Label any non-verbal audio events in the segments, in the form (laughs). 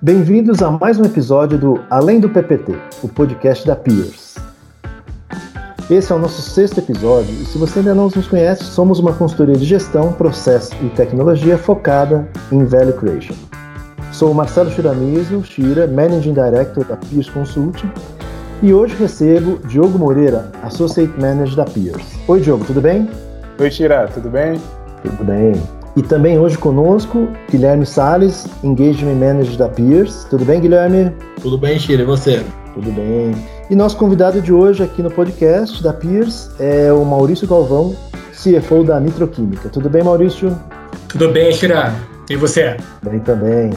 Bem-vindos a mais um episódio do Além do PPT, o podcast da Peers. Esse é o nosso sexto episódio e se você ainda não nos conhece, somos uma consultoria de gestão, processo e tecnologia focada em Value Creation. Sou o Marcelo Shiramizo, Shira, Managing Director da Peers Consulting e hoje recebo Diogo Moreira, Associate Manager da Peers. Oi Diogo, tudo bem? Oi Shira, tudo bem? Tudo bem. E também hoje conosco, Guilherme Sales, Engagement Manager da Peers. Tudo bem, Guilherme? Tudo bem, Chile, e você? Tudo bem. E nosso convidado de hoje aqui no podcast da Peers é o Maurício Galvão, CFO da Nitroquímica. Tudo bem, Maurício? Tudo bem, Shira. E você? Bem também.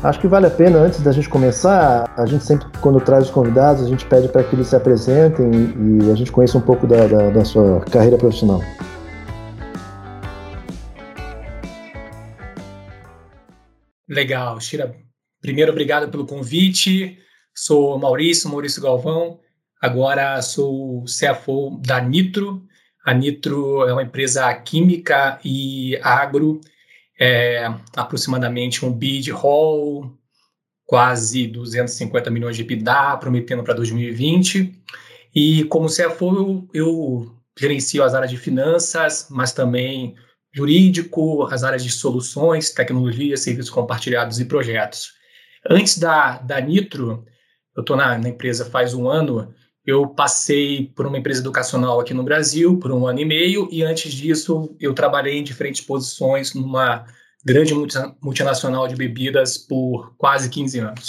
Acho que vale a pena, antes da gente começar, a gente sempre, quando traz os convidados, a gente pede para que eles se apresentem e, a gente conheça um pouco da, da, da sua carreira profissional. Legal, Shira. Primeiro, obrigado pelo convite. Sou Maurício, Maurício Galvão. Agora sou CFO da Nitro. A Nitro é uma empresa química e agro, é aproximadamente um bid hall, quase 250 milhões de EBITDA, prometendo para 2020. E como CFO, eu, eu gerencio as áreas de finanças, mas também jurídico, as áreas de soluções, tecnologia, serviços compartilhados e projetos. Antes da, da Nitro, eu estou na, na, empresa faz um ano, eu passei por uma empresa educacional aqui no Brasil por um ano e meio, e antes disso eu trabalhei em diferentes posições numa grande multinacional de bebidas por quase 15 anos.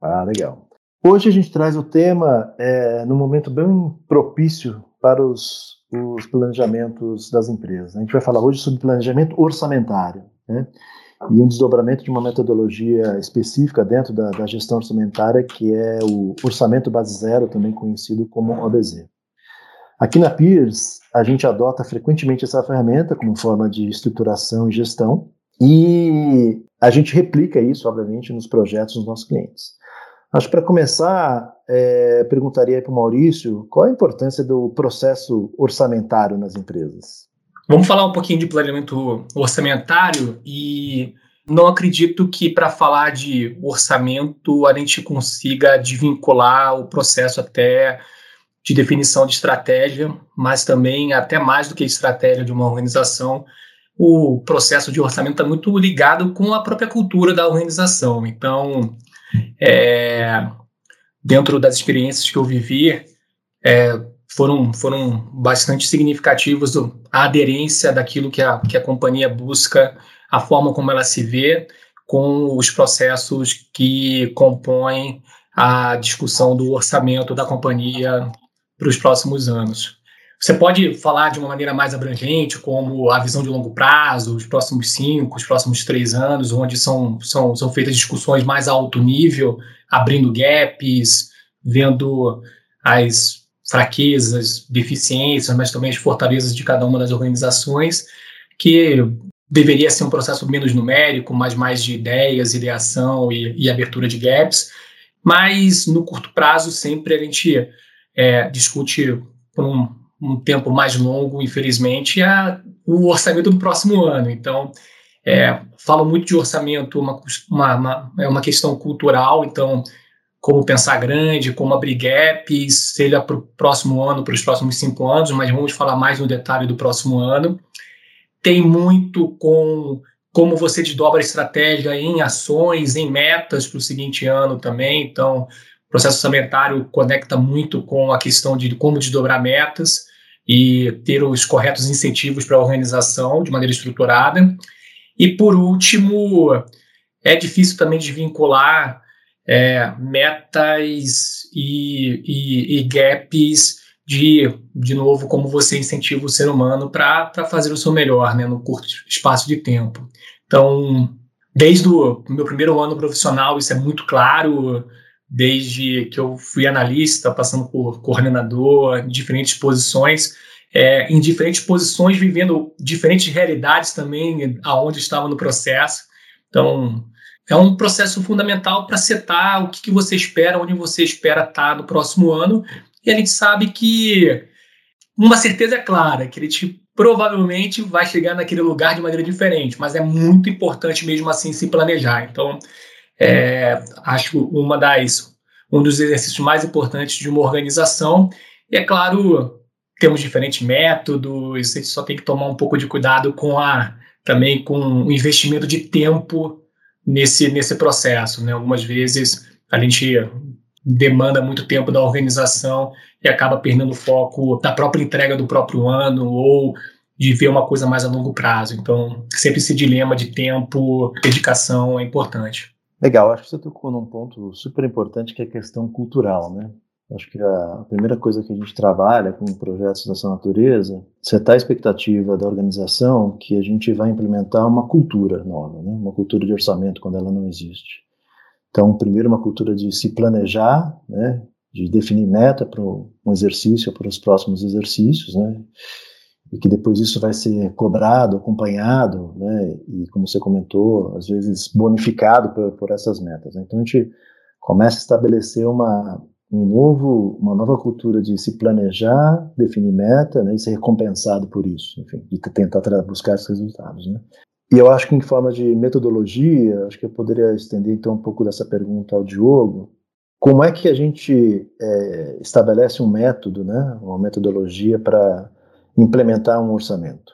Ah, legal. Hoje a gente traz o tema é, num momento bem propício para os os planejamentos das empresas. A gente vai falar hoje sobre planejamento orçamentário, né? e um desdobramento de uma metodologia específica dentro da, da, gestão orçamentária, que é o orçamento base zero, também conhecido como OBZ. Aqui na Peers, a gente adota frequentemente essa ferramenta como forma de estruturação e gestão, e a gente replica isso, obviamente, nos projetos dos nossos clientes. Acho que para começar, é, perguntaria para o Maurício qual a importância do processo orçamentário nas empresas. Vamos falar um pouquinho de planejamento orçamentário e não acredito que para falar de orçamento a gente consiga desvincular o processo até de definição de estratégia, mas também até mais do que estratégia de uma organização, o processo de orçamento está muito ligado com a própria cultura da organização. Então, é, dentro das experiências que eu vivi, é, foram, foram bastante significativos a aderência daquilo que a, que a companhia busca, a forma como ela se vê, com os processos que compõem a discussão do orçamento da companhia para os próximos anos. Você pode falar de uma maneira mais abrangente, como a visão de longo prazo, os próximos cinco, os próximos três anos, onde são, são, são feitas discussões mais alto nível, abrindo gaps, vendo as fraquezas, deficiências, mas também as fortalezas de cada uma das organizações, que deveria ser um processo menos numérico, mas mais de ideias, ideação e, e abertura de gaps. Mas no curto prazo, sempre a gente é, discute por um um tempo mais longo, infelizmente, é o orçamento do próximo ano. Então, é, falo muito de orçamento, uma, uma, uma, é uma questão cultural, então, como pensar grande, como abrir gaps, seja para o próximo ano, para os próximos cinco anos, mas vamos falar mais no detalhe do próximo ano. Tem muito com como você desdobra a estratégia em ações, em metas para o seguinte ano também. Então, processo orçamentário conecta muito com a questão de como desdobrar metas e ter os corretos incentivos para a organização de maneira estruturada. E, por último, é difícil também desvincular é, metas e, e, e, gaps de, de novo, como você incentiva o ser humano para fazer o seu melhor né, no curto espaço de tempo. Então, desde o meu primeiro ano profissional, isso é muito claro desde que eu fui analista, passando por coordenador, em diferentes posições, é, em diferentes posições, vivendo diferentes realidades também, aonde estava no processo. Então, é um processo fundamental para setar o que, que, você espera, onde você espera estar no próximo ano. E a gente sabe que uma certeza é clara, que a gente provavelmente vai chegar naquele lugar de maneira diferente, mas é muito importante mesmo assim se planejar. Então, é, acho uma das um dos exercícios mais importantes de uma organização. E é claro, temos diferentes métodos, a gente só tem que tomar um pouco de cuidado com a também com o investimento de tempo nesse nesse processo, né? Algumas vezes a gente demanda muito tempo da organização e acaba perdendo foco da própria entrega do próprio ano ou de ver uma coisa mais a longo prazo. Então, sempre esse dilema de tempo, dedicação é importante. Legal, acho que você tocou num ponto super importante que é a questão cultural, né? Acho que a primeira coisa que a gente trabalha com projetos dessa natureza, setar a expectativa da organização que a gente vai implementar uma cultura nova, né? uma cultura de orçamento quando ela não existe. Então, primeiro uma cultura de se planejar, né? de definir meta para um exercício, para os próximos exercícios, né? E que depois isso vai ser cobrado, acompanhado, né, e como você comentou, às vezes bonificado por, por essas metas. Né? Então a gente começa a estabelecer uma um novo, uma nova cultura de se planejar, definir meta, né, e ser recompensado por isso, enfim, e tentar buscar esses resultados, né. E eu acho que em forma de metodologia, acho que eu poderia estender então um pouco dessa pergunta ao Diogo. Como é que a gente é, estabelece um método, né, uma metodologia para implementar um orçamento?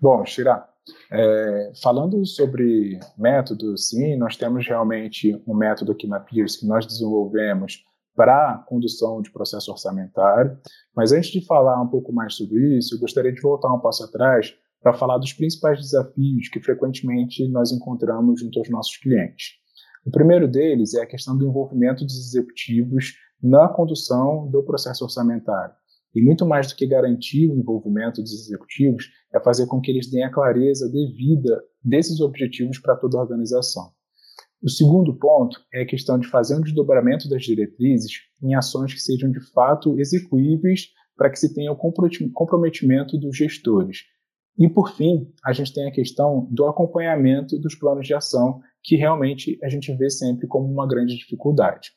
Bom, Shira, é, falando sobre método, sim, nós temos realmente um método aqui na Pierce que nós desenvolvemos para condução de processo orçamentário. Mas antes de falar um pouco mais sobre isso, eu gostaria de voltar um passo atrás para falar dos principais desafios que frequentemente nós encontramos junto aos nossos clientes. O primeiro deles é a questão do envolvimento dos executivos na condução do processo orçamentário. E muito mais do que garantir o envolvimento dos executivos, é fazer com que eles deem a clareza devida desses objetivos para toda a organização. O segundo ponto é a questão de fazer um desdobramento das diretrizes em ações que sejam de fato execuíveis para que se tenha o comprometimento dos gestores. E, por fim, a gente tem a questão do acompanhamento dos planos de ação, que realmente a gente vê sempre como uma grande dificuldade.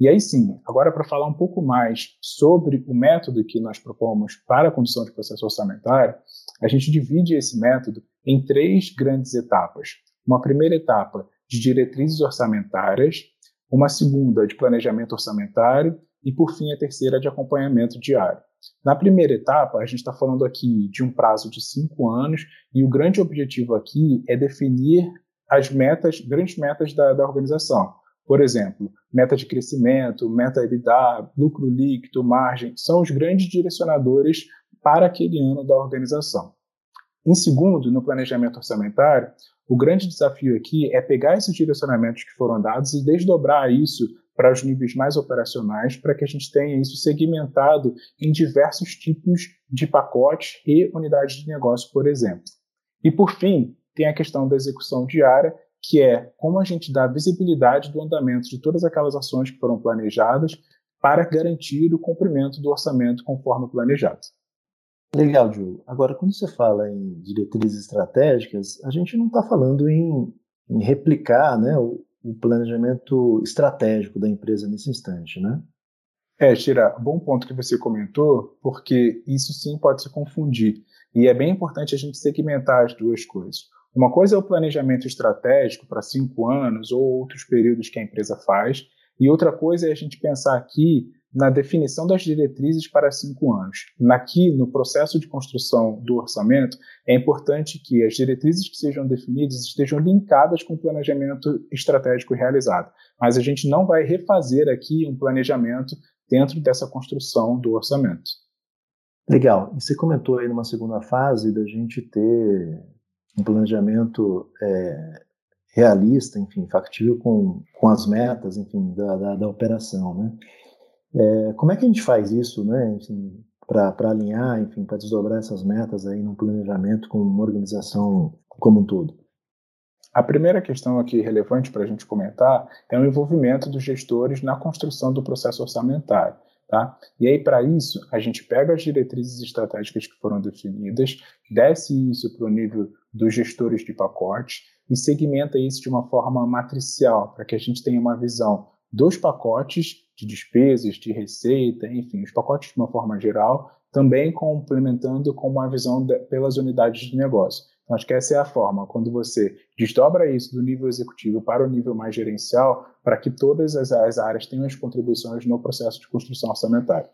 E aí sim, agora para falar um pouco mais sobre o método que nós propomos para a condução de processo orçamentário, a gente divide esse método em três grandes etapas. Uma primeira etapa de diretrizes orçamentárias, uma segunda de planejamento orçamentário e, por fim, a terceira de acompanhamento diário. Na primeira etapa, a gente está falando aqui de um prazo de cinco anos e o grande objetivo aqui é definir as metas, grandes metas da, da organização. Por exemplo, meta de crescimento, meta EBITDA, lucro líquido, margem, são os grandes direcionadores para aquele ano da organização. Em segundo, no planejamento orçamentário, o grande desafio aqui é pegar esses direcionamentos que foram dados e desdobrar isso para os níveis mais operacionais, para que a gente tenha isso segmentado em diversos tipos de pacotes e unidades de negócio, por exemplo. E por fim, tem a questão da execução diária, que é como a gente dá visibilidade do andamento de todas aquelas ações que foram planejadas para garantir o cumprimento do orçamento conforme planejado. Legal, Diogo. Agora, quando você fala em diretrizes estratégicas, a gente não está falando em, em, replicar né, o, o, planejamento estratégico da empresa nesse instante, né? É, Tira, bom ponto que você comentou, porque isso sim pode se confundir. E é bem importante a gente segmentar as duas coisas. Uma coisa é o planejamento estratégico para cinco anos ou outros períodos que a empresa faz, e outra coisa é a gente pensar aqui na definição das diretrizes para cinco anos. Aqui, no processo de construção do orçamento, é importante que as diretrizes que sejam definidas estejam linkadas com o planejamento estratégico realizado. Mas a gente não vai refazer aqui um planejamento dentro dessa construção do orçamento. Legal. E você comentou aí numa segunda fase da gente ter um planejamento é, realista, enfim, factível com, com as metas, enfim, da, da, da operação, né? É, como é que a gente faz isso, né, para alinhar, enfim, para desdobrar essas metas aí no planejamento com uma organização como um todo? A primeira questão aqui relevante para a gente comentar é o envolvimento dos gestores na construção do processo orçamentário. Tá? E aí, para isso, a gente pega as diretrizes estratégicas que foram definidas, desce isso para o nível dos gestores de pacote e segmenta isso de uma forma matricial, para que a gente tenha uma visão dos pacotes de despesas, de receita, enfim, os pacotes de uma forma geral, também complementando com uma visão de, pelas unidades de negócio. Então, acho que essa é a forma, quando você desdobra isso do nível executivo para o nível mais gerencial, para que todas as, as áreas tenham as contribuições no processo de construção orçamentária.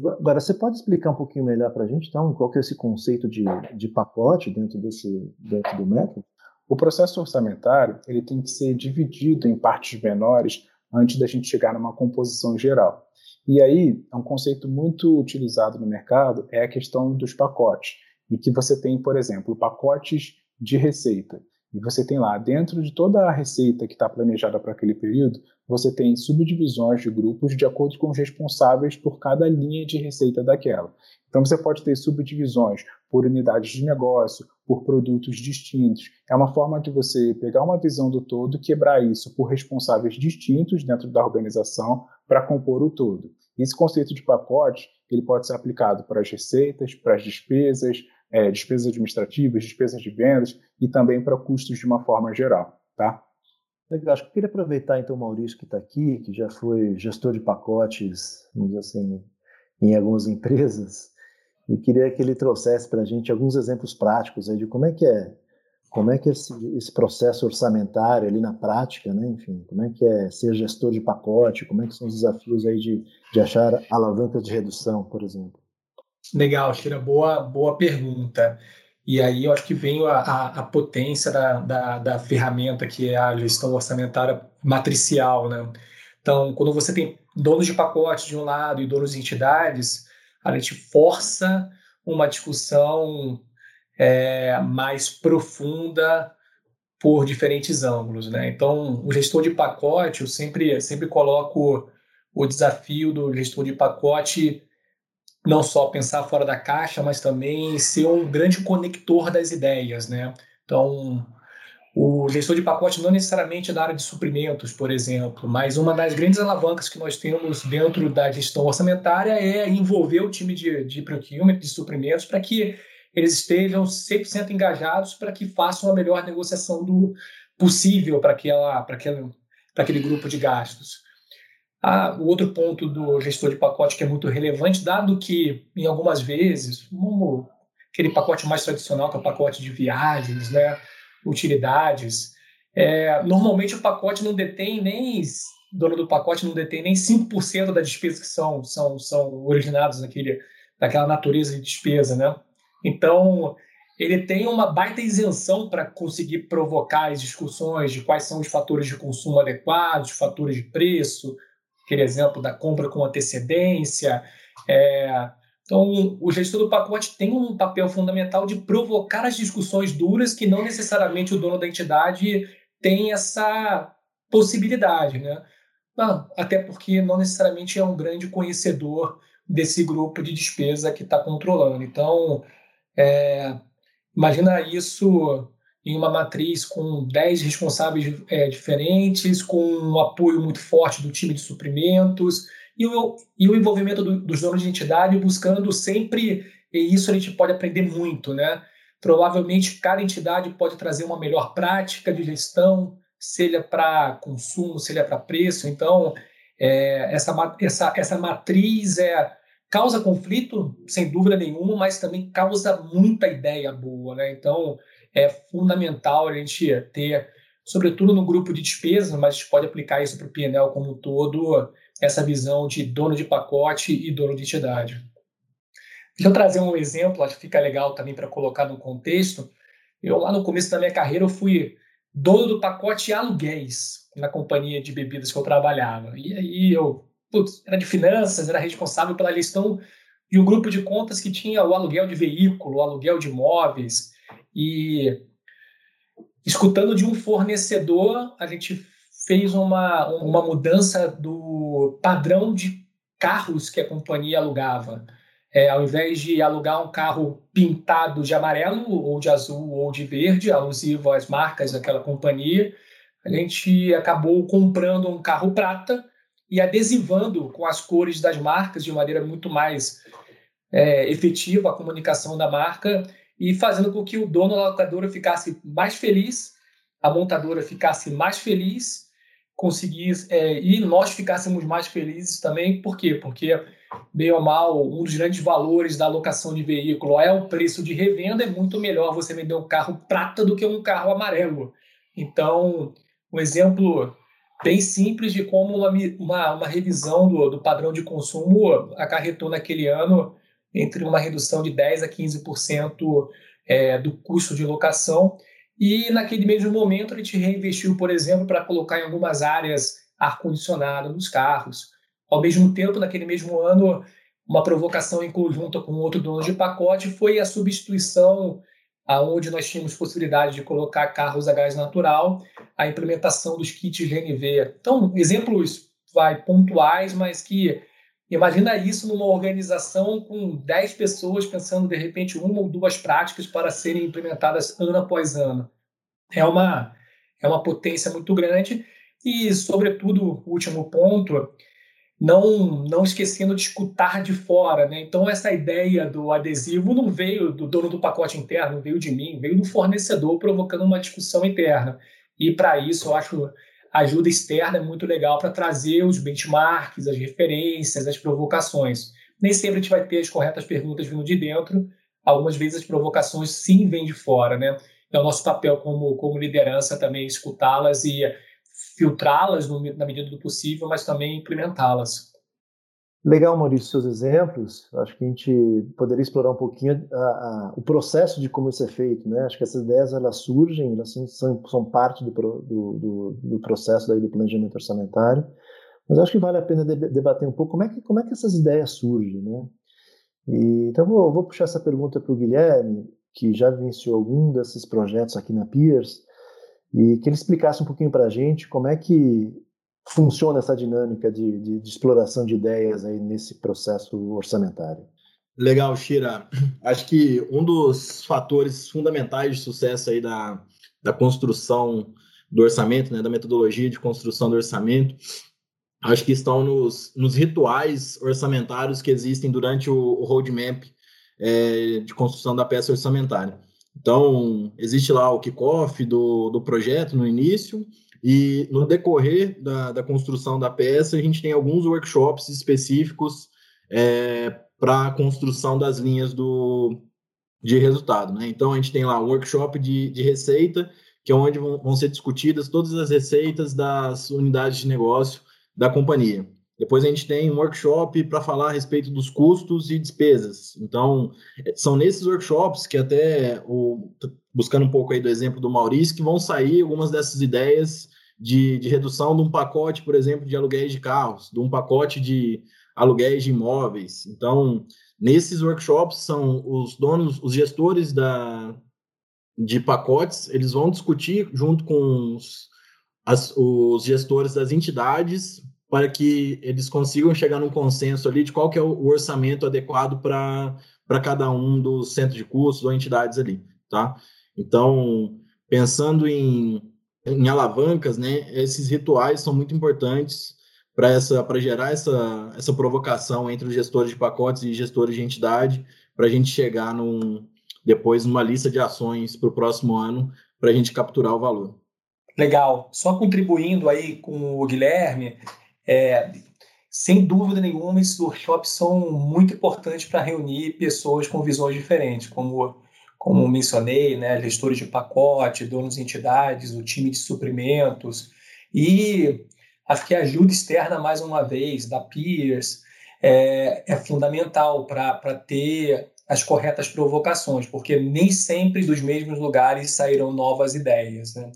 Agora, você pode explicar um pouquinho melhor para a gente, então, qual que é esse conceito de, de pacote dentro, desse, dentro do método? O processo orçamentário ele tem que ser dividido em partes menores antes da gente chegar numa composição geral. E aí, é um conceito muito utilizado no mercado é a questão dos pacotes e que você tem, por exemplo, pacotes de receita. E você tem lá, dentro de toda a receita que está planejada para aquele período, você tem subdivisões de grupos de acordo com os responsáveis por cada linha de receita daquela. Então você pode ter subdivisões por unidades de negócio, por produtos distintos. É uma forma de você pegar uma visão do todo, quebrar isso por responsáveis distintos dentro da organização para compor o todo. Esse conceito de pacote ele pode ser aplicado para as receitas, para as despesas, é, despesas administrativas, despesas de vendas e também para custos de uma forma geral, tá? Legal. Acho que eu queria aproveitar então o Maurício que está aqui, que já foi gestor de pacotes, vamos dizer assim, em algumas empresas, e queria que ele trouxesse para a gente alguns exemplos práticos aí de como é que é, como é que é esse, esse, processo orçamentário ali na prática, né? Enfim, como é que é ser gestor de pacote, como é que são os desafios aí de, de achar alavancas de redução, por exemplo. Legal, Shira, boa, boa pergunta. E aí eu acho que vem a, a, a potência da, da, da, ferramenta que é a gestão orçamentária matricial, né? Então, quando você tem donos de pacote de um lado e donos de entidades, a gente força uma discussão é, mais profunda por diferentes ângulos, né? Então, o gestor de pacote, eu sempre, sempre coloco o desafio do gestor de pacote não só pensar fora da caixa, mas também ser um grande conector das ideias, né? Então, o gestor de pacote não necessariamente é da área de suprimentos, por exemplo, mas uma das grandes alavancas que nós temos dentro da gestão orçamentária é envolver o time de, de procurement, de suprimentos, para que eles estejam 100% engajados para que façam a melhor negociação do possível para aquele grupo de gastos. Ah, o outro ponto do gestor de pacote que é muito relevante, dado que, em algumas vezes, como aquele pacote mais tradicional, que é o pacote de viagens, né, utilidades, é, normalmente o pacote não detém nem, dono do pacote não detém nem 5% das despesas que são, são, são originadas naquele, daquela natureza de despesa, né? Então, ele tem uma baita isenção para conseguir provocar as discussões de quais são os fatores de consumo adequados, fatores de preço, aquele exemplo da compra com antecedência. É, então, o gestor do pacote tem um papel fundamental de provocar as discussões duras que não necessariamente o dono da entidade tem essa possibilidade, né? Não, até porque não necessariamente é um grande conhecedor desse grupo de despesa que está controlando. Então, é, imagina isso em uma matriz com 10 responsáveis é, diferentes, com um apoio muito forte do time de suprimentos e o, e o envolvimento do, dos donos de entidade buscando sempre, e isso a gente pode aprender muito, né? Provavelmente cada entidade pode trazer uma melhor prática de gestão, seja para consumo, seja para preço. Então, é, essa, essa, essa matriz é, causa conflito, sem dúvida nenhuma, mas também causa muita ideia boa. Né? Então, é fundamental a gente ter, sobretudo no grupo de despesas, mas a gente pode aplicar isso para o PNL como um todo, essa visão de dono de pacote e dono de entidade. Deixa eu trazer um exemplo, acho que fica legal também para colocar no contexto. Eu, lá no começo da minha carreira, eu fui dono do pacote aluguéis na companhia de bebidas que eu trabalhava. E aí eu putz, era de finanças, era responsável pela gestão de um grupo de contas que tinha o aluguel de veículo, o aluguel de imóveis, e escutando de um fornecedor, a gente fez uma, uma mudança do padrão de carros que a companhia alugava. É, ao invés de alugar um carro pintado de amarelo, ou de azul, ou de verde, alusivo às marcas daquela companhia, a gente acabou comprando um carro prata e adesivando com as cores das marcas de maneira muito mais é, efetiva a comunicação da marca e fazendo com que o dono da locadora ficasse mais feliz, a montadora ficasse mais feliz conseguir é, e nós ficássemos mais felizes também. Por quê? Porque, bem ou mal, um dos grandes valores da alocação de veículo é o preço de revenda. É muito melhor você vender um carro prata do que um carro amarelo. Então, um exemplo bem simples de como uma, uma, uma revisão do, do padrão de consumo acarretou naquele ano entre uma redução de 10% a 15% é, do custo de locação. E naquele mesmo momento a gente reinvestiu, por exemplo, para colocar em algumas áreas ar-condicionado nos carros. Ao mesmo tempo, naquele mesmo ano, uma provocação em conjunto com outro dono de pacote foi a substituição aonde nós tínhamos possibilidade de colocar carros a gás natural, a implementação dos kits GNV. Então, exemplos vai pontuais, mas que imagina isso numa organização com 10 pessoas pensando de repente uma ou duas práticas para serem implementadas ano após ano. É uma é uma potência muito grande e, sobretudo, último ponto, não, não esquecendo de escutar de fora. Né? Então, essa ideia do adesivo não veio do dono do pacote interno, veio de mim, veio do fornecedor provocando uma discussão interna. E, para isso, eu acho ajuda externa é muito legal para trazer os benchmarks, as referências, as provocações. Nem sempre a gente vai ter as corretas perguntas vindo de dentro, algumas vezes as provocações sim vêm de fora. Né? É o nosso papel como, como liderança também escutá-las e filtrá-las na medida do possível, mas também implementá-las. Legal, Maurício, seus exemplos. Acho que a gente poderia explorar um pouquinho a, a, o processo de como isso é feito. Né? Acho que essas ideias elas surgem, elas são, são parte do, do, do, processo daí do planejamento orçamentário. Mas acho que vale a pena debater um pouco como é que, como é que essas ideias surgem. Né? E, então, vou, vou puxar essa pergunta para o Guilherme, que já vivenciou algum desses projetos aqui na Peers e que ele explicasse um pouquinho para a gente como é que funciona essa dinâmica de, de, de, exploração de ideias aí nesse processo orçamentário. Legal, Shira. Acho que um dos fatores fundamentais de sucesso aí da, da construção do orçamento, né, da metodologia de construção do orçamento, acho que estão nos, nos rituais orçamentários que existem durante o, o roadmap é, de construção da peça orçamentária. Então, existe lá o kickoff do, do projeto no início, e no decorrer da, da construção da peça, a gente tem alguns workshops específicos é, para a construção das linhas do, de resultado. Né? Então, a gente tem lá um workshop de, de receita, que é onde vão, vão ser discutidas todas as receitas das unidades de negócio da companhia. Depois a gente tem um workshop para falar a respeito dos custos e despesas. Então, são nesses workshops que até, o, buscando um pouco aí do exemplo do Maurício, que vão sair algumas dessas ideias de, de redução de um pacote, por exemplo, de aluguéis de carros, de um pacote de aluguéis de imóveis. Então, nesses workshops são os donos, os gestores da, de pacotes, eles vão discutir junto com os, as, os gestores das entidades para que eles consigam chegar num consenso ali de qual que é o orçamento adequado para cada um dos centros de custos ou entidades ali, tá? Então, pensando em, em alavancas, né, esses rituais são muito importantes para essa para gerar essa, essa provocação entre os gestores de pacotes e gestores de entidade, para a gente chegar num, depois numa lista de ações para o próximo ano, para a gente capturar o valor. Legal. Só contribuindo aí com o Guilherme, é, sem dúvida nenhuma, esses workshops são muito importantes para reunir pessoas com visões diferentes, como, como mencionei, né, gestores de pacote, donos de entidades, o time de suprimentos, e acho que a ajuda externa, mais uma vez, da Peers, é, é fundamental para ter as corretas provocações, porque nem sempre dos mesmos lugares sairão novas ideias. Né?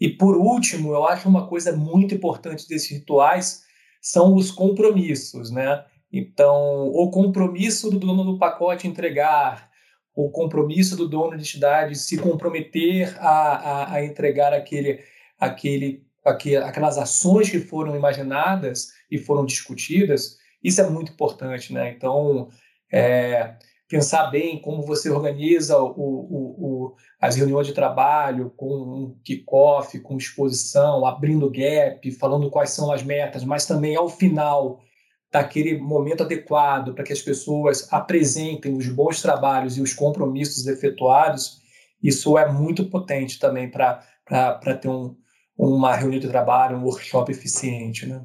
E por último, eu acho uma coisa muito importante desses rituais são os compromissos, né? Então, o compromisso do dono do pacote entregar, o compromisso do dono de entidade se comprometer a, a, a entregar aquele, aquele, aquele, aquelas ações que foram imaginadas e foram discutidas, isso é muito importante, né? Então, é, pensar bem como você organiza o, o, o, as reuniões de trabalho com um kickoff, com exposição, abrindo gap, falando quais são as metas, mas também ao final daquele momento adequado para que as pessoas apresentem os bons trabalhos e os compromissos efetuados, isso é muito potente também para ter um, uma reunião de trabalho, um workshop eficiente, né?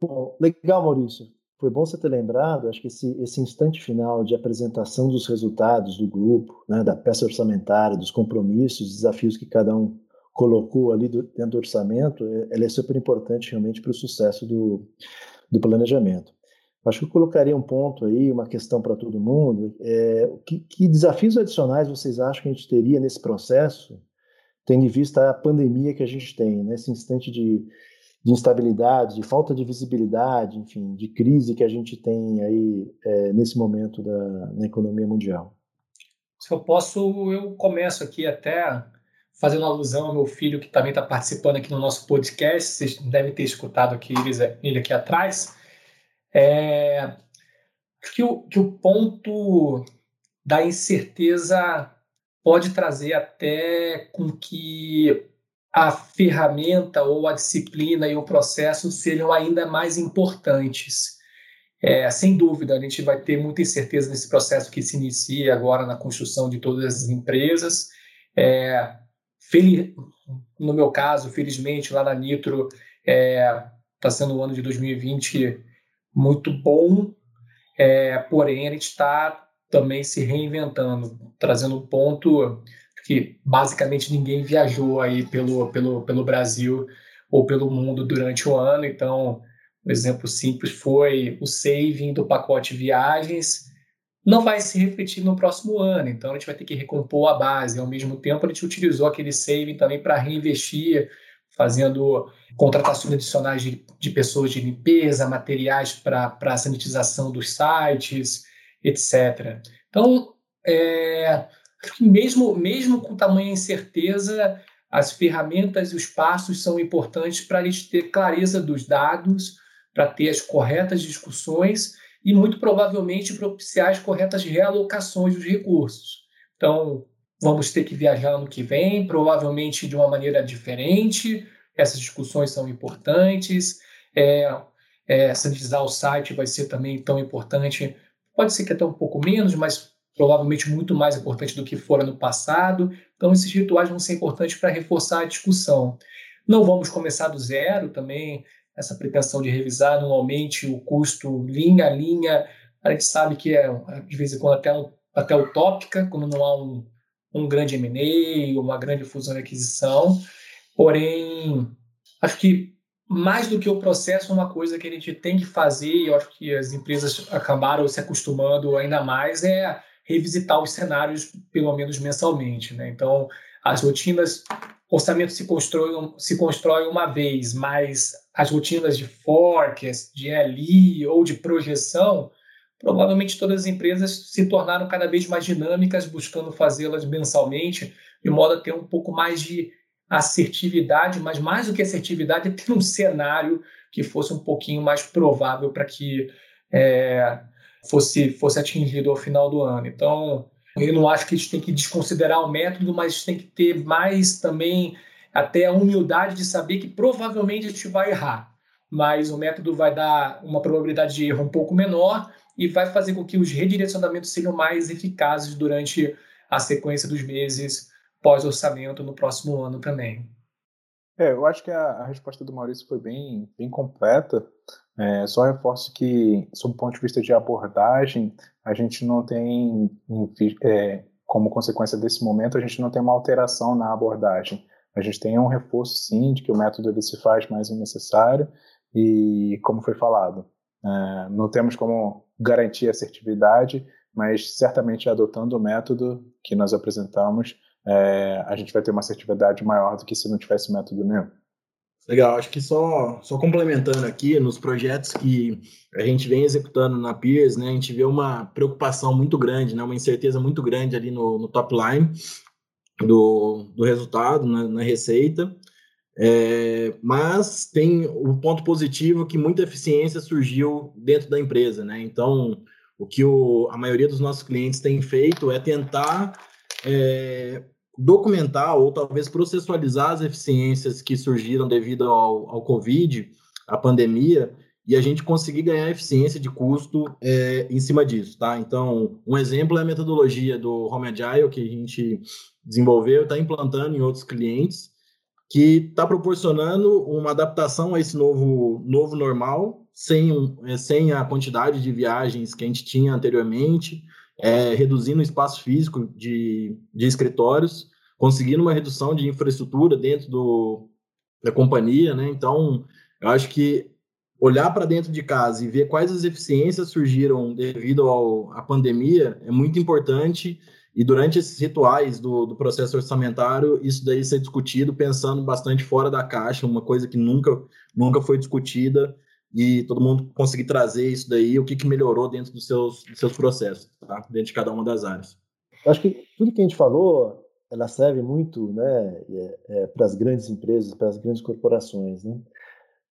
Bom, legal, Maurício. Foi bom você ter lembrado, acho que esse, esse instante final de apresentação dos resultados do grupo, né, da peça orçamentária, dos compromissos, desafios que cada um colocou ali do, dentro do orçamento, é, ela é super importante realmente para o sucesso do, do planejamento. Acho que eu colocaria um ponto aí, uma questão para todo mundo. É, que, que, desafios adicionais vocês acham que a gente teria nesse processo, tendo em vista a pandemia que a gente tem, nesse instante de, de instabilidade, de falta de visibilidade, enfim, de crise que a gente tem aí é, nesse momento da, na economia mundial? Se eu posso, eu começo aqui até fazendo alusão ao meu filho que também está participando aqui no nosso podcast. Vocês devem ter escutado aqui ele aqui atrás. É, que, o, que o ponto da incerteza pode trazer até com que a ferramenta ou a disciplina e o processo sejam ainda mais importantes. É, sem dúvida, a gente vai ter muita incerteza nesse processo que se inicia agora na construção de todas as empresas. É, no meu caso, felizmente, lá na Nitro, está é, tá sendo um ano de 2020 muito bom, é, porém a gente está também se reinventando, trazendo um ponto que basicamente ninguém viajou aí pelo, pelo, pelo Brasil ou pelo mundo durante o ano. Então, um exemplo simples foi o saving do pacote viagens não vai se refletir no próximo ano. Então, a gente vai ter que recompor a base. Ao mesmo tempo, a gente utilizou aquele saving também para reinvestir, fazendo contratações adicionais de, de pessoas de limpeza, materiais para a sanitização dos sites, etc. Então, é, mesmo, mesmo com tamanha incerteza, as ferramentas e os passos são importantes para a gente ter clareza dos dados, para ter as corretas discussões e, muito provavelmente, propiciar as corretas realocações dos recursos. Então, vamos ter que viajar ano que vem, provavelmente de uma maneira diferente. Essas discussões são importantes. É, é, sanitizar o site vai ser também tão importante. Pode ser que até um pouco menos, mas provavelmente muito mais importante do que fora no passado. Então, esses rituais vão ser importantes para reforçar a discussão. Não vamos começar do zero também, essa pretensão de revisar anualmente o custo linha a linha. A gente sabe que é, de vez em quando, até, até utópica, quando não há um, um grande M&A, uma grande fusão e aquisição. Porém, acho que mais do que o processo, uma coisa que a gente tem que fazer, e eu acho que as empresas acabaram se acostumando ainda mais, é revisitar os cenários pelo menos mensalmente. Né? Então, as rotinas, orçamento se constrói, se constrói uma vez, mas as rotinas de forecast, de LI ou de projeção, provavelmente todas as empresas se tornaram cada vez mais dinâmicas, buscando fazê-las mensalmente, de modo a ter um pouco mais de assertividade, mas mais do que assertividade, é (laughs) ter um cenário que fosse um pouquinho mais provável para que é, fosse, fosse atingido ao final do ano. Então, eu não acho que a gente tem que desconsiderar o método, mas a gente tem que ter mais também até a humildade de saber que provavelmente a gente vai errar, mas o método vai dar uma probabilidade de erro um pouco menor e vai fazer com que os redirecionamentos sejam mais eficazes durante a sequência dos meses pós-orçamento no próximo ano também. É, eu acho que a, a resposta do Maurício foi bem, bem completa. É, só reforço que, sob o ponto de vista de abordagem, a gente não tem, é, como consequência desse momento, a gente não tem uma alteração na abordagem. A gente tem um reforço, sim, de que o método ele se faz mais necessário e, como foi falado, é, não temos como garantir assertividade, mas certamente adotando o método que nós apresentamos, é, a gente vai ter uma assertividade maior do que se não tivesse método nenhum. Legal, acho que só, só complementando aqui, nos projetos que a gente vem executando na Peers, né, a gente vê uma preocupação muito grande, né, uma incerteza muito grande ali no, no top line do, do resultado, na, na receita, é, mas tem o um ponto positivo que muita eficiência surgiu dentro da empresa, né, então o que o, a maioria dos nossos clientes tem feito é tentar é, documentar ou talvez processualizar as eficiências que surgiram devido ao, ao Covid, à pandemia, e a gente conseguir ganhar eficiência de custo é, em cima disso, tá? Então, um exemplo é a metodologia do Home Agile que a gente desenvolveu, está implantando em outros clientes, que está proporcionando uma adaptação a esse novo, novo normal, sem, é, sem a quantidade de viagens que a gente tinha anteriormente, é, reduzindo o espaço físico de, de escritórios, conseguindo uma redução de infraestrutura dentro do, da companhia, né? Então, eu acho que olhar para dentro de casa e ver quais as eficiências surgiram devido ao, à pandemia é muito importante. E durante esses rituais do, do processo orçamentário, isso daí ser discutido pensando bastante fora da caixa, uma coisa que nunca, nunca foi discutida e todo mundo conseguir trazer isso daí, o que, que melhorou dentro dos seus, dos seus processos, tá? dentro de cada uma das áreas. Acho que tudo que a gente falou, ela serve muito né, é, é, para as grandes empresas, para as grandes corporações. Né?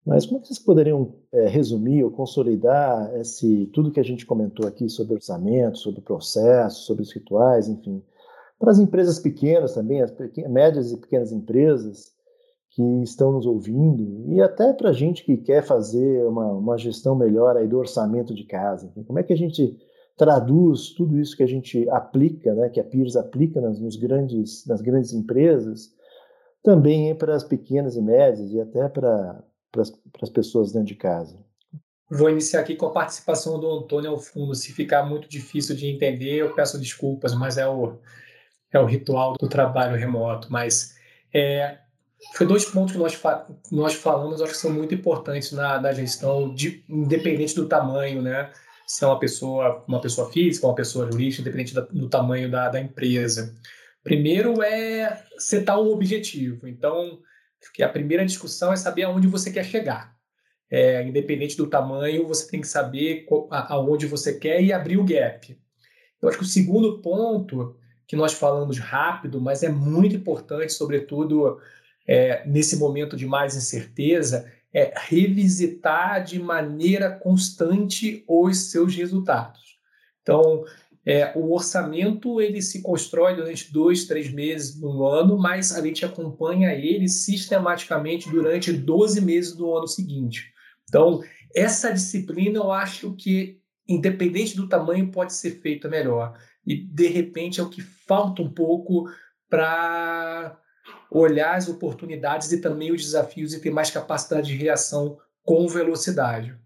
Mas como é vocês poderiam é, resumir ou consolidar esse, tudo que a gente comentou aqui sobre orçamento, sobre processo, sobre os rituais, enfim, para as empresas pequenas também, as pequenas, médias e pequenas empresas que estão nos ouvindo e até para a gente que quer fazer uma, uma gestão melhor aí do orçamento de casa. Como é que a gente traduz tudo isso que a gente aplica, né, que a Pires aplica nas, nos grandes, nas grandes empresas, também para as pequenas e médias e até para para as pessoas dentro de casa. Vou iniciar aqui com a participação do Antônio ao fundo. Se ficar muito difícil de entender, eu peço desculpas, mas é o, é o ritual do trabalho remoto. Mas é, foi dois pontos que nós, nós falamos, acho que são muito importantes na, na gestão, de, independente do tamanho, né? Se é uma pessoa, uma pessoa física, uma pessoa jurídica, independente da, do tamanho da, da empresa. Primeiro é setar um objetivo. Então, porque a primeira discussão é saber aonde você quer chegar. É, independente do tamanho, você tem que saber aonde você quer e abrir o gap. Eu acho que o segundo ponto que nós falamos rápido, mas é muito importante, sobretudo é, nesse momento de mais incerteza, é revisitar de maneira constante os seus resultados. Então, é, o orçamento ele se constrói durante dois, três meses no ano, mas a gente acompanha ele sistematicamente durante 12 meses do ano seguinte. Então, essa disciplina eu acho que, independente do tamanho, pode ser feita melhor. E, de repente, é o que falta um pouco para olhar as oportunidades e também os desafios e ter mais capacidade de reação com velocidade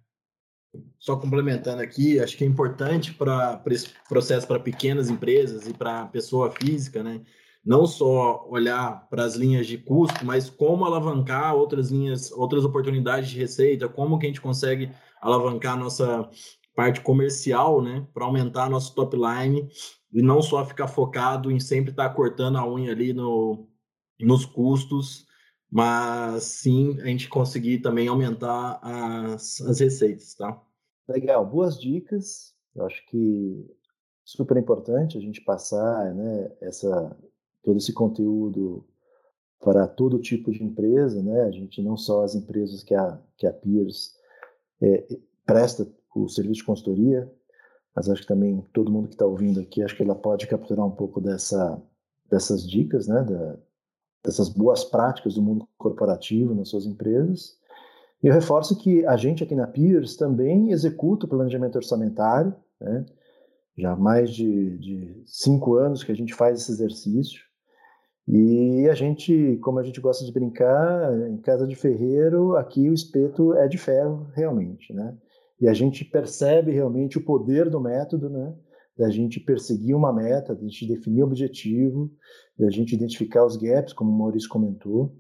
só complementando aqui, acho que é importante para esse processo para pequenas empresas e para pessoa física, né? Não só olhar para as linhas de custo, mas como alavancar outras linhas, outras oportunidades de receita, como que a gente consegue alavancar a nossa parte comercial, né, para aumentar nosso top line e não só ficar focado em sempre estar tá cortando a unha ali no, nos custos, mas sim a gente conseguir também aumentar as, as receitas, tá? Legal, boas dicas. Eu acho que super importante a gente passar, né, essa todo esse conteúdo para todo tipo de empresa, né? A gente não só as empresas que a que a Peers é, presta o serviço de consultoria, mas acho que também todo mundo que está ouvindo aqui, acho que ela pode capturar um pouco dessa dessas dicas, né, da, dessas boas práticas do mundo corporativo nas suas empresas e eu reforço que a gente aqui na Peers também executa o planejamento orçamentário, né? já há mais de, de cinco anos que a gente faz esse exercício. E a gente, como a gente gosta de brincar, em casa de ferreiro, aqui o espeto é de ferro, realmente, né? E a gente percebe realmente o poder do método, né? Da gente perseguir uma meta, da gente definir objetivo, da gente identificar os gaps, como o Maurício comentou,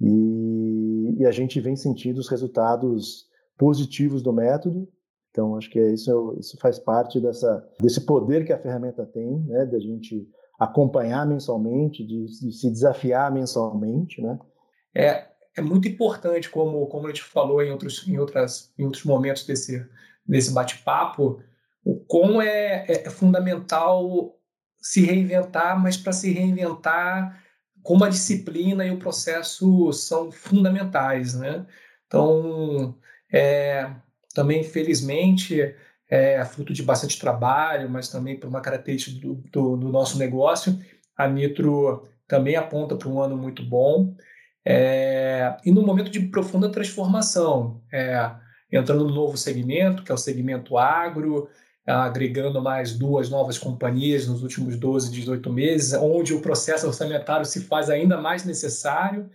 e, e, a gente vem sentindo os resultados positivos do método. Então, acho que é isso, isso faz parte dessa, desse poder que a ferramenta tem, né, da gente acompanhar mensalmente, de, de, se desafiar mensalmente, né? É, é muito importante, como, como a gente falou em outros, em outras, em outros momentos desse, desse bate-papo, o como é, é, fundamental se reinventar, mas para se reinventar como a disciplina e o processo são fundamentais, né? Então, é, também, infelizmente, é fruto de bastante trabalho, mas também por uma característica do, do, do nosso negócio, a Nitro também aponta para um ano muito bom. É, e no momento de profunda transformação, é, entrando no novo segmento, que é o segmento agro, agregando mais duas novas companhias nos últimos 12, 18 meses, onde o processo orçamentário se faz ainda mais necessário.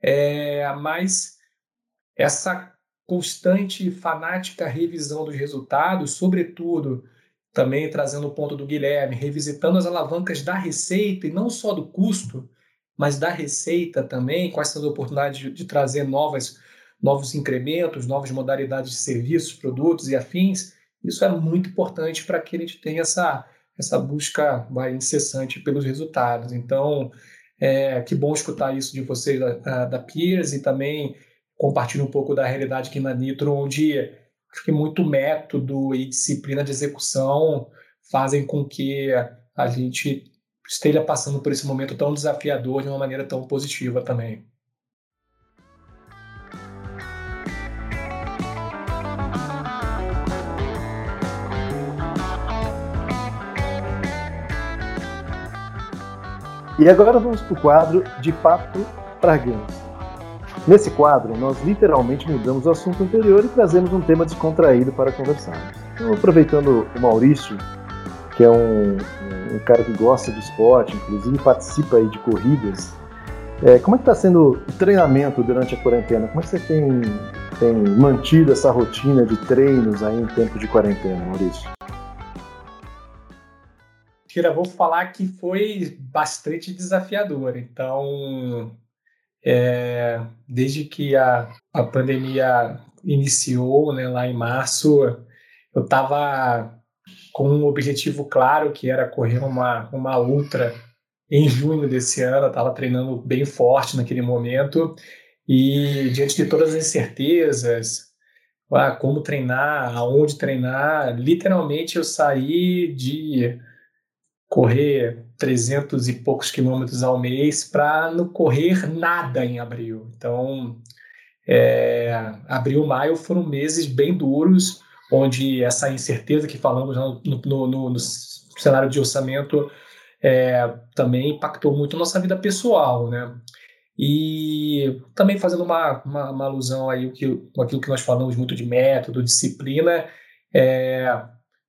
é, mas essa constante fanática revisão dos resultados, sobretudo também trazendo o ponto do Guilherme, revisitando as alavancas da receita e não só do custo, mas da receita também, com essas oportunidades de, de trazer novas, novos incrementos, novas modalidades de serviços, produtos e afins, isso é muito importante para que a gente tenha essa, essa busca vai, incessante pelos resultados. Então, é, que bom escutar isso de vocês da, da Peers e também compartilhar um pouco da realidade aqui na Nitro, onde acho que muito método e disciplina de execução fazem com que a gente esteja passando por esse momento tão desafiador de uma maneira tão positiva também. E agora vamos para o quadro de Papo Bragança. Nesse quadro, nós literalmente mudamos o assunto anterior e trazemos um tema descontraído para conversarmos. Então, aproveitando o Maurício, que é um, um cara que gosta de esporte, inclusive participa aí de corridas, é, como é que está sendo o treinamento durante a quarentena? Como é que você tem, tem mantido essa rotina de treinos aí em tempo de quarentena, Maurício? Tira, vou falar que foi bastante desafiador. Então, é, desde que a, a pandemia iniciou, né, lá em março, eu estava com um objetivo claro, que era correr uma, uma ultra em junho desse ano. Eu estava treinando bem forte naquele momento. E diante de todas as incertezas, ah, como treinar, aonde treinar, literalmente eu saí de correr 300 e poucos quilômetros ao mês para não correr nada em abril. Então, é, abril, maio foram meses bem duros, onde essa incerteza que falamos no, no, no, no cenário de orçamento é, também impactou muito a nossa vida pessoal, né? E também fazendo uma, uma, uma alusão aí com aquilo que nós falamos muito de método, disciplina, é,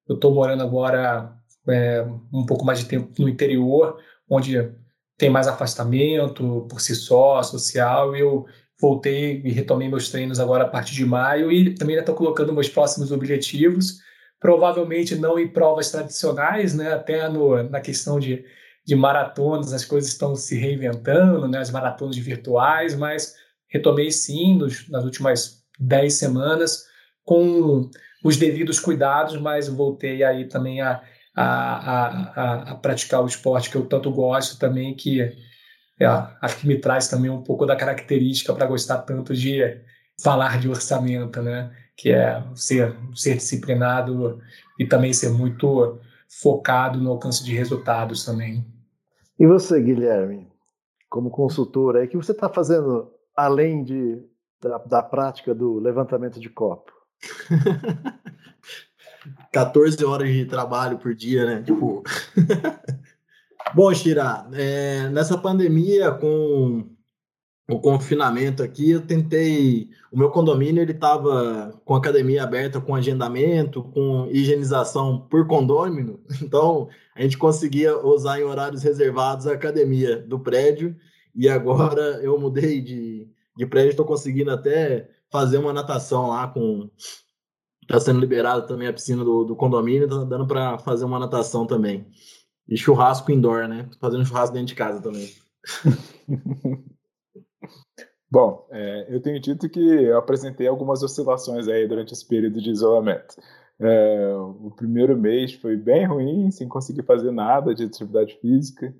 eu estou morando agora é, um pouco mais de tempo no interior, onde tem mais afastamento por si só, social, eu voltei e retomei meus treinos agora a partir de maio e também estou colocando meus próximos objetivos, provavelmente não em provas tradicionais, né, até no, na questão de, de maratonas, as coisas estão se reinventando, né, as maratonas virtuais, mas retomei sim nos, nas últimas dez semanas com os devidos cuidados, mas voltei aí também a a, a, a, praticar o esporte que eu tanto gosto também, que é, acho que me traz também um pouco da característica para gostar tanto de falar de orçamento, né? Que é ser, ser disciplinado e também ser muito focado no alcance de resultados também. E você, Guilherme, como consultor, o que você está fazendo além de, da, da prática do levantamento de copo? (laughs) 14 horas de trabalho por dia, né? Tipo. (laughs) Bom, Shira, é, nessa pandemia, com o confinamento aqui, eu tentei. O meu condomínio ele estava com academia aberta, com agendamento, com higienização por condômino. (laughs) Então, a gente conseguia usar em horários reservados a academia do prédio. E agora eu mudei de, de prédio, estou conseguindo até fazer uma natação lá com Está sendo liberado também a piscina do, do condomínio, tá dando para fazer uma natação também. E churrasco indoor, né? Fazendo churrasco dentro de casa também. (laughs) Bom, é, eu tenho dito que eu apresentei algumas oscilações aí durante esse período de isolamento. É, o primeiro mês foi bem ruim, sem conseguir fazer nada de atividade física.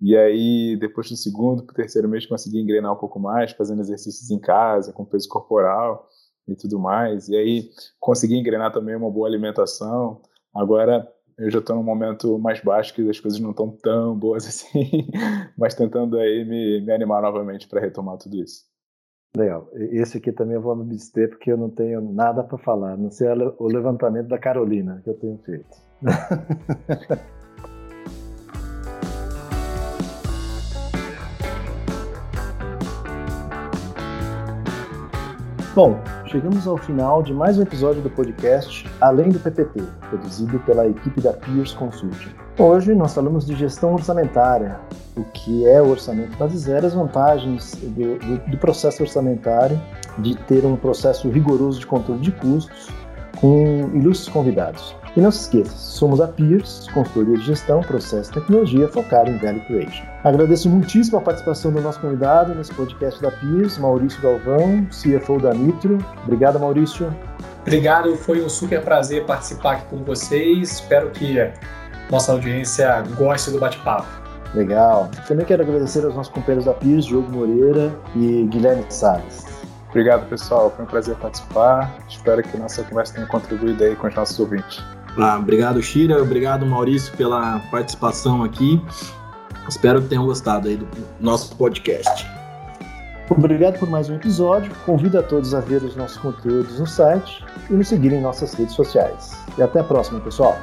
E aí, depois do segundo para o terceiro mês, consegui engrenar um pouco mais, fazendo exercícios em casa, com peso corporal e tudo mais. E aí consegui engrenar também uma boa alimentação. Agora eu já estou num momento mais baixo que as coisas não estão tão boas (laughs) assim, mas tentando aí me, me animar novamente para retomar tudo isso. Legal. Esse aqui também eu vou me abster porque eu não tenho nada para falar, não sei o levantamento da Carolina que eu tenho feito. (laughs) Bom, chegamos ao final de mais um episódio do podcast Além do PPT, produzido pela equipe da Peers Consulting. Hoje nós falamos de gestão orçamentária, o que é o orçamento base zero, as vantagens do, do, do processo orçamentário, de ter um processo rigoroso de controle de custos, com ilustres convidados. E não se esqueça, somos a Peers, consultoria de gestão, processo e tecnologia focada em value creation. Agradeço muitíssimo a participação do nosso convidado nesse podcast da Peers, Maurício Galvão, CFO da Nitro. Obrigado, Maurício. Obrigado, foi um super prazer participar aqui com vocês. Espero que nossa audiência goste do bate-papo. Legal. Também quero agradecer aos nossos companheiros da Peers, Diogo Moreira e Guilherme Salles. Obrigado, pessoal. Foi um prazer participar. Espero que nossa conversa tenha contribuído aí com os nossos ouvintes. Ah, obrigado, Shira. Obrigado, Maurício, pela participação aqui. Espero que tenham gostado aí do nosso podcast. Obrigado por mais um episódio. Convido a todos a ver os nossos conteúdos no site e nos seguir em nossas redes sociais. E até a próxima, pessoal.